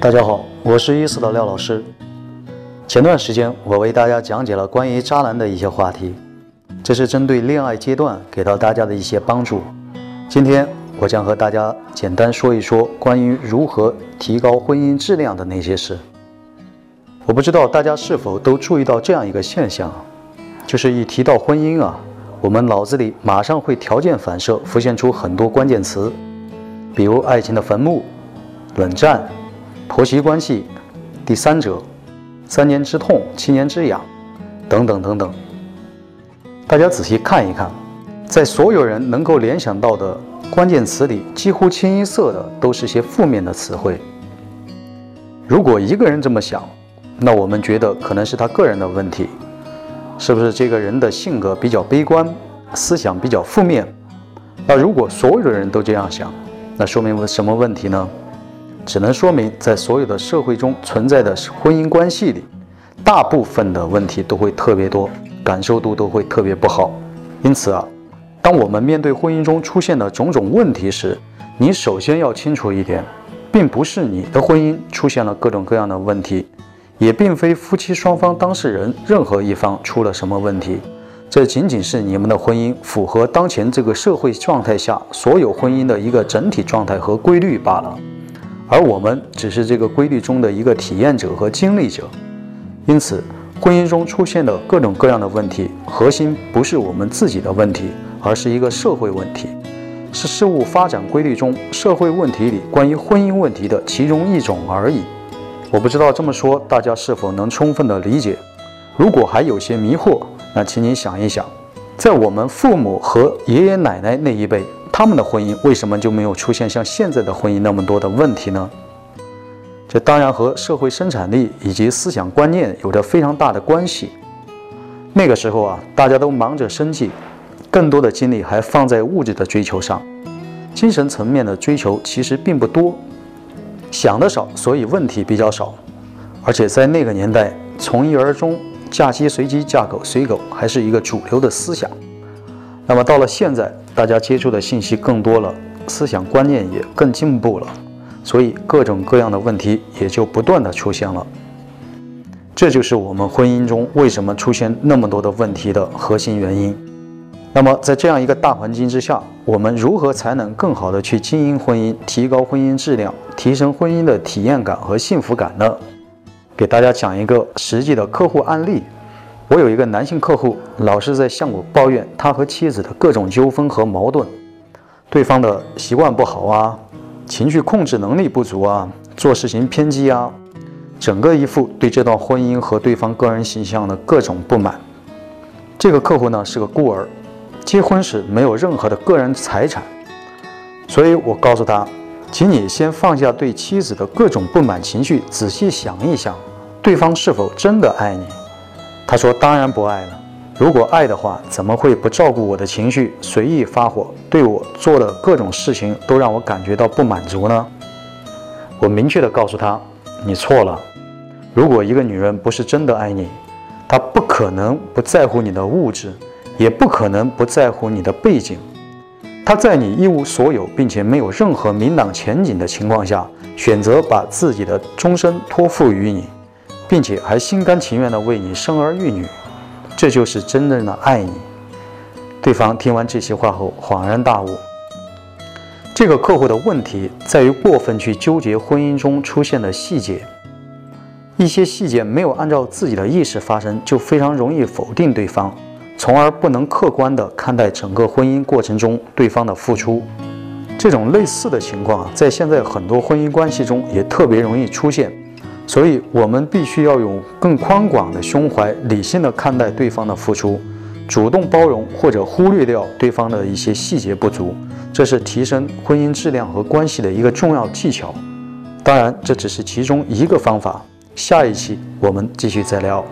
大家好，我是一四的廖老师。前段时间我为大家讲解了关于渣男的一些话题，这是针对恋爱阶段给到大家的一些帮助。今天我将和大家简单说一说关于如何提高婚姻质量的那些事。我不知道大家是否都注意到这样一个现象，就是一提到婚姻啊，我们脑子里马上会条件反射浮现出很多关键词，比如爱情的坟墓、冷战、婆媳关系、第三者、三年之痛、七年之痒等等等等。大家仔细看一看，在所有人能够联想到的关键词里，几乎清一色的都是些负面的词汇。如果一个人这么想，那我们觉得可能是他个人的问题，是不是这个人的性格比较悲观，思想比较负面？那如果所有的人都这样想，那说明什么问题呢？只能说明在所有的社会中存在的婚姻关系里，大部分的问题都会特别多，感受度都会特别不好。因此啊，当我们面对婚姻中出现的种种问题时，你首先要清楚一点，并不是你的婚姻出现了各种各样的问题。也并非夫妻双方当事人任何一方出了什么问题，这仅仅是你们的婚姻符合当前这个社会状态下所有婚姻的一个整体状态和规律罢了，而我们只是这个规律中的一个体验者和经历者。因此，婚姻中出现的各种各样的问题，核心不是我们自己的问题，而是一个社会问题，是事物发展规律中社会问题里关于婚姻问题的其中一种而已。我不知道这么说大家是否能充分的理解。如果还有些迷惑，那请你想一想，在我们父母和爷爷奶奶那一辈，他们的婚姻为什么就没有出现像现在的婚姻那么多的问题呢？这当然和社会生产力以及思想观念有着非常大的关系。那个时候啊，大家都忙着生计，更多的精力还放在物质的追求上，精神层面的追求其实并不多。想的少，所以问题比较少，而且在那个年代，从一而终、嫁鸡随鸡、嫁狗随狗还是一个主流的思想。那么到了现在，大家接触的信息更多了，思想观念也更进步了，所以各种各样的问题也就不断的出现了。这就是我们婚姻中为什么出现那么多的问题的核心原因。那么，在这样一个大环境之下，我们如何才能更好的去经营婚姻，提高婚姻质量，提升婚姻的体验感和幸福感呢？给大家讲一个实际的客户案例。我有一个男性客户，老是在向我抱怨他和妻子的各种纠纷和矛盾，对方的习惯不好啊，情绪控制能力不足啊，做事情偏激啊，整个一副对这段婚姻和对方个人形象的各种不满。这个客户呢是个孤儿。结婚时没有任何的个人财产，所以我告诉他，请你先放下对妻子的各种不满情绪，仔细想一想，对方是否真的爱你？他说当然不爱了。如果爱的话，怎么会不照顾我的情绪，随意发火，对我做的各种事情都让我感觉到不满足呢？我明确的告诉他，你错了。如果一个女人不是真的爱你，她不可能不在乎你的物质。也不可能不在乎你的背景，她在你一无所有并且没有任何明朗前景的情况下，选择把自己的终身托付于你，并且还心甘情愿地为你生儿育女，这就是真正的爱你。对方听完这些话后恍然大悟，这个客户的问题在于过分去纠结婚姻中出现的细节，一些细节没有按照自己的意识发生，就非常容易否定对方。从而不能客观地看待整个婚姻过程中对方的付出，这种类似的情况，在现在很多婚姻关系中也特别容易出现，所以我们必须要用更宽广的胸怀，理性的看待对方的付出，主动包容或者忽略掉对方的一些细节不足，这是提升婚姻质量和关系的一个重要技巧。当然，这只是其中一个方法。下一期我们继续再聊。